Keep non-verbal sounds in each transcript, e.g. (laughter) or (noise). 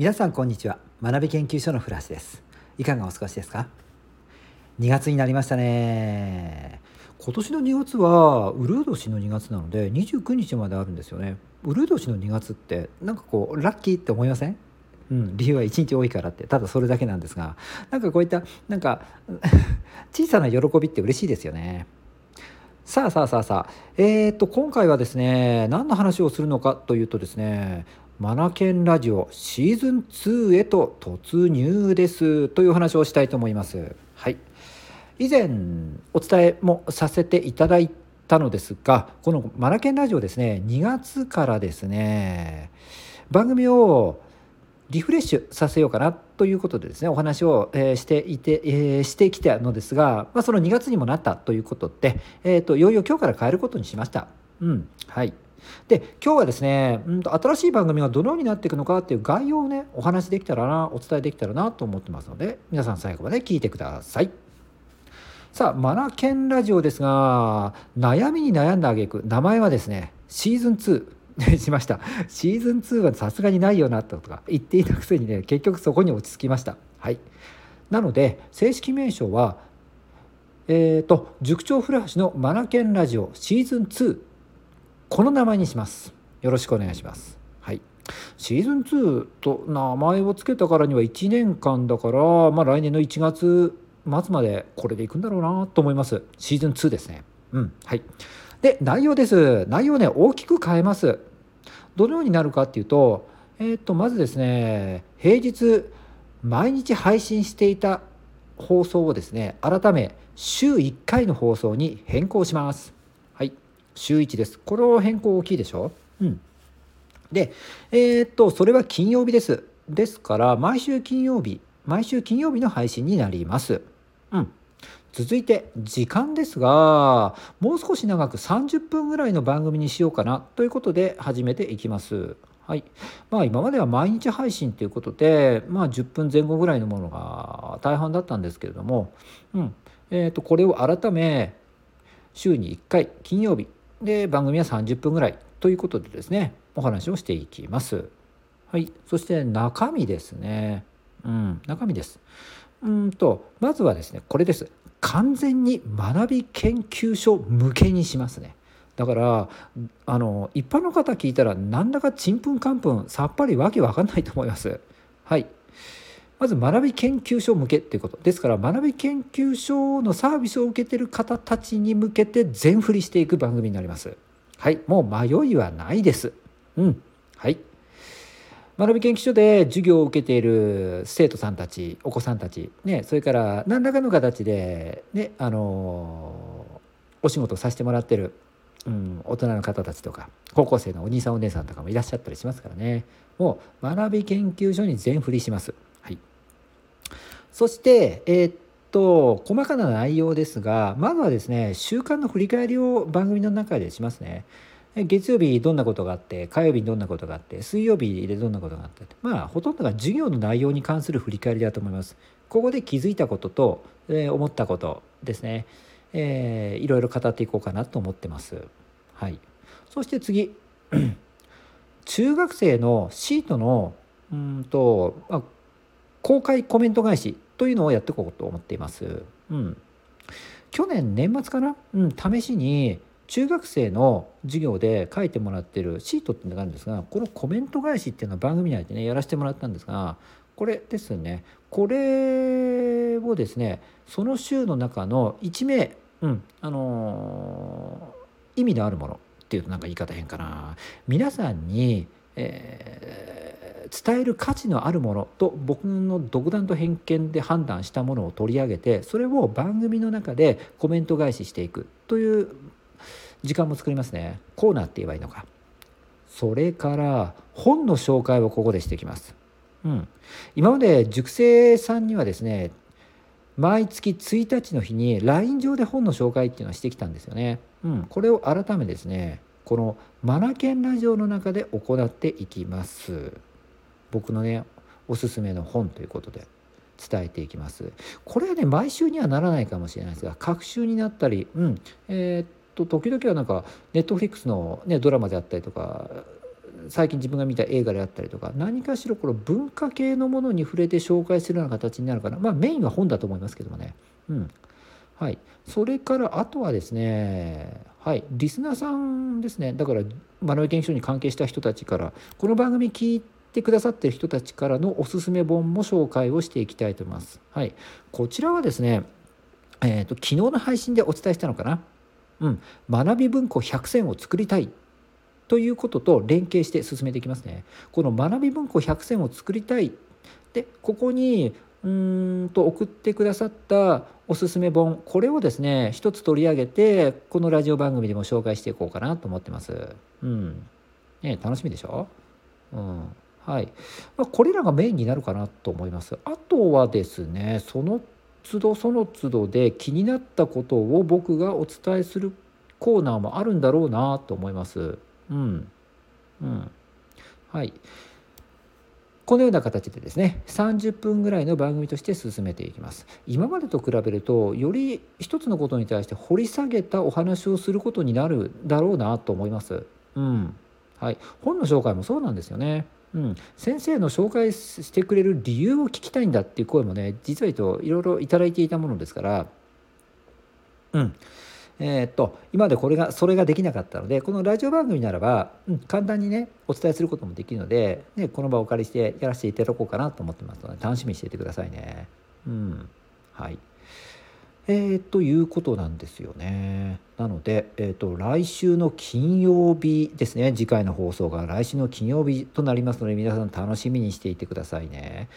皆さんこんにちは。学び研究所のフラッシュです。いかがお過ごしですか？2月になりましたね。今年の2月はウルー年の2月なので29日まであるんですよね。ウルー年の2月ってなんかこうラッキーって思いません？うん、理由は1日多いからって。ただそれだけなんですがなんかこういったなんか (laughs) 小さな喜びって嬉しいですよね。さあさあさあさあ。えー、っと今回はですね何の話をするのかというとですねマナケンラジオシーズン2へと突入ですという話をしたいと思います。はい。以前お伝えもさせていただいたのですが、このマナケンラジオですね、2月からですね、番組をリフレッシュさせようかなということでですねお話を、えしていて、えー、してきたのですが、まあ、その2月にもなったということで、えーと、といよいよ今日から変えることにしました。うんはいで今日はですね、うんと新しい番組がどのようになっていくのかっていう概要をねお話できたらなお伝えできたらなと思ってますので皆さん最後まで聞いてください。さあマナケンラジオですが悩みに悩んだあげく名前はですねシーズン2 (laughs) しました。シーズン2はさすがにないよなとか言っていたくせにね結局そこに落ち着きました。はい。なので正式名称はえーと塾長古橋のマナケンラジオシーズン2この名前にします。よろしくお願いします。はい。シーズン2と名前を付けたからには1年間だから、まあ、来年の1月末までこれでいくんだろうなと思います。シーズン2ですね。うん。はい。で内容です。内容ね大きく変えます。どのようになるかっていうとえっ、ー、とまずですね平日毎日配信していた放送をですね改め週1回の放送に変更します。週1です。この変更大きいでしょ？うん。で、えー、っと、それは金曜日です。ですから、毎週金曜日、毎週金曜日の配信になります。うん。続いて時間ですがもう少し長く30分ぐらいの番組にしようかなということで始めていきます。はいまあ、今までは毎日配信ということで、まあ、10分前後ぐらいのものが大半だったんですけれども、うんえー、とこれを改め週に1回金曜日で番組は30分ぐらいということでですねお話をしていきます。はい、そして中身ですね。うん、中身です。うんとまずはですねこれです。完全に学び研究所向けにしますね。だからあの一般の方聞いたらなんだかちんぷんかんぷんさっぱりわけわかんないと思います。はい。まず学び研究所向けっていうことですから学び研究所のサービスを受けてる方たちに向けて全振りしていく番組になります。はいもう迷いはないです。うんはい。学び研究所で授業を受けている生徒さんたちお子さんたち、ね、それから何らかの形で、ね、あのお仕事をさせてもらってる、うん、大人の方たちとか高校生のお兄さんお姉さんとかもいらっしゃったりしますからね。もう学び研究所に全振りします。そして、えー、っと、細かな内容ですが、まずはですね、週間の振り返りを番組の中でしますね。月曜日どんなことがあって火曜日にどんなことがあって水曜日でどんなことがあってまあほとんどが授業の内容に関する振り返りだと思います。ここで気づいたことと、えー、思ったことですね、えー、いろいろ語っていこうかなと思ってます。はい。そして次。(clears throat) 中学生のシートのうんと、あ、公開コメント返しというのをやっていこうと思っています。うん、去年年末かな、うん、試しに中学生の授業で書いてもらってるシートっていうのがあるんですがこのコメント返しっていうのは番組内でねやらせてもらったんですがこれですねこれをですねその週の中の1名、うんあのー、意味のあるものっていうとなんか言い方変かな。皆さんに、えー伝える価値のあるものと僕の独断と偏見で判断したものを取り上げてそれを番組の中でコメント返ししていくという時間も作りますね。コーナーって言えばいいのか。それから本の紹介をここでしていきます、うん、今まで塾生さんにはですね毎月1日の日に LINE 上で本の紹介っていうのはしてきたんですよね、うん、これを改めですねこのマナケンラジオの中で行っていきます。僕のねおすすめの本ということで伝えていきます。これはね毎週にはならないかもしれないですが各週になったりうんえー、っと時々はなんかネットフリックスの、ね、ドラマであったりとか最近自分が見た映画であったりとか何かしらこの文化系のものに触れて紹介するような形になるかな。まあメインは本だと思いますけどもね。うん。はい。それからあとはですねはい。リスナーさんですね。だから学び研究所に関係した人たちからこの番組聞いてくださってる人たちからのおすすめ本も紹介をしていきたいと思います。はい。こちらはですねえーと、昨日の配信でお伝えしたのかな、うん、学び文庫100選を作りたい。ということと連携して進めていきますね。この学び文庫100選を作りたい。でここにうんと送ってくださったおすすめ本。これをですね一つ取り上げてこのラジオ番組でも紹介していこうかなと思ってます。うん。ね、楽しみでしょ、うん。はいまあ、これらがメインになるかなと思います。あとはですねその都度その都度で気になったことを僕がお伝えするコーナーもあるんだろうなと思います。うん。うん。はい。このような形でですね30分ぐらいの番組として進めていきます今までと比べるとより一つのことに対して掘り下げたお話をすることになるだろうなと思いますうんはい本の紹介もそうなんですよねうん、先生の紹介してくれる理由を聞きたいんだっていう声もね実はといろいろ頂いていたものですから。うん。えー、っと今までこれがそれができなかったのでこのラジオ番組ならば、うん、簡単にねお伝えすることもできるので、ね、この場をお借りしてやらせていただこうかなと思ってますので楽しみにしていてくださいね。うん。はいえー、ということなんですよね。なので、えーと、来週の金曜日ですね次回の放送が来週の金曜日となりますので皆さん楽しみにしていてくださいね。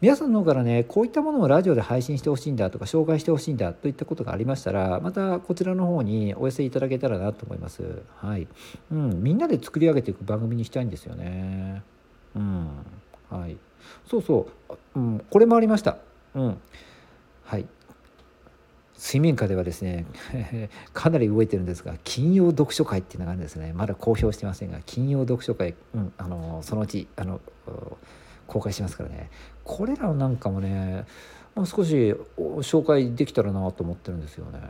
皆さんの方からねこういったものをラジオで配信してほしいんだとか紹介してほしいんだといったことがありましたらまたこちらの方にお寄せいただけたらなと思います。はい、うん、みんなで作り上げていく番組にしたいんですよね。うん、はい。そうそう、うん、これもありました。うん。はい、水面下ではですね (laughs) かなり動いてるんですが金曜読書会っていうのがあるんですね。まだ公表してませんが金曜読書会、うん、あのそのうちあの公開しますからね。これらなんかもねもう少し紹介できたらなと思ってるんですよね、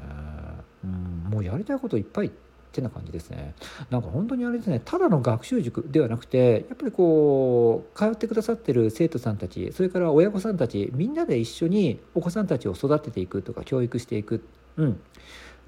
うん、もうやりたいこといっぱいってな感じですね。なんか本当にあれですねただの学習塾ではなくてやっぱりこう通ってくださってる生徒さんたちそれから親御さんたちみんなで一緒にお子さんたちを育てていくとか教育していく、うん、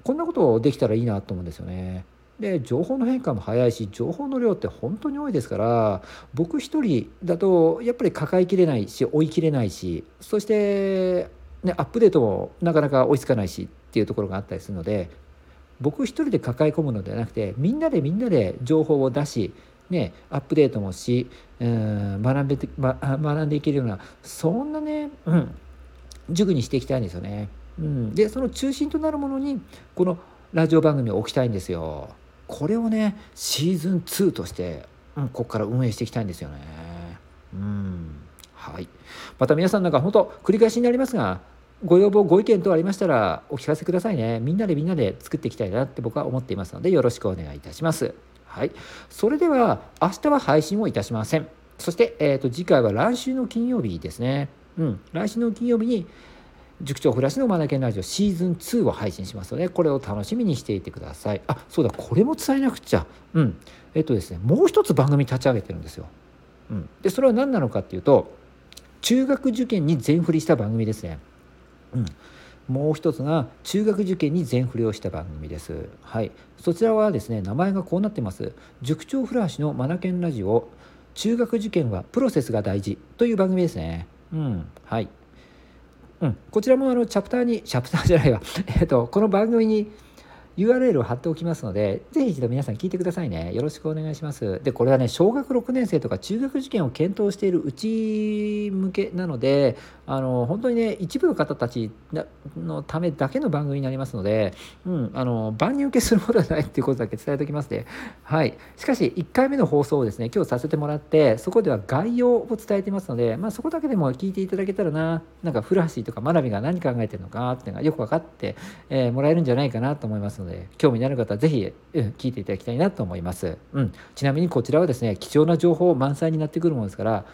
こんなことをできたらいいなと思うんですよね。で情報の変化も早いし情報の量って本当に多いですから僕一人だとやっぱり抱えきれないし追いきれないしそして、ね、アップデートもなかなか追いつかないしっていうところがあったりするので僕一人で抱え込むのではなくてみんなでみんなで情報を出し、ね、アップデートもし、うん、学んで学んでいけるようなそんなね、うん、塾にしていきたいんですよね。うん、でその中心となるものにこのラジオ番組を置きたいんですよ。これをねシーズン2として、うん、ここから運営していきたいんですよね。うんはい、また皆さんなんか本当繰り返しになりますがご要望ご意見等ありましたらお聞かせくださいね。みんなでみんなで作っていきたいなって僕は思っていますのでよろしくお願いいたします。はい。それでは明日は配信をいたしません。そして、えーと、次回は来週の金曜日ですね。うん。来週の金曜日に塾長フラッシュのマナケンラジオシーズン2を配信しますのでこれを楽しみにしていてください。あそうだこれも伝えなくちゃ。うん。えっとですねもう一つ番組立ち上げてるんですよ、うん、でそれは何なのかっていうと中学受験に全振りした番組ですね。うん、もう一つが中学受験に全振りをした番組です。はい、そちらはですね名前がこうなってます。塾長フラッシュのマナケンラジオ中学受験はプロセスが大事という番組ですね。うん、はい。うん、こちらもあのチャプターにチャプターじゃないわ (laughs) えっとこの番組に URL を貼っておきますので、ぜひ一度皆さん聞いてくださいね。よろしくお願いします。で、これはね、小学6年生とか中学受験を検討しているうち向けなので、あの本当にね、一部の方たちのためだけの番組になりますので、うん、あの万人受けするものではないっていうことだけ伝えておきますね。はい。しかし、1回目の放送をですね、今日させてもらって、そこでは概要を伝えてますので、まあ、そこだけでも聞いていただけたらな、なんか古橋とか学びが何考えてるのかっていうのがよく分かって、えー、もらえるんじゃないかなと思いますので、で興味のある方はぜひ、うん、聞いていただきたいなと思います。うん。ちなみにこちらはですね、貴重な情報満載になってくるものですから、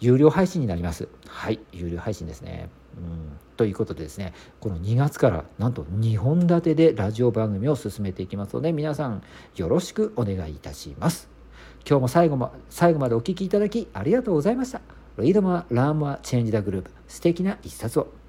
有料配信になります。はい、有料配信ですね。うん、ということでですね、この2月からなんと2本立てでラジオ番組を進めていきますので、皆さんよろしくお願いいたします。今日も最後も最後までお聴きいただきありがとうございました。Read more, learn more, change the group 素敵な一冊を。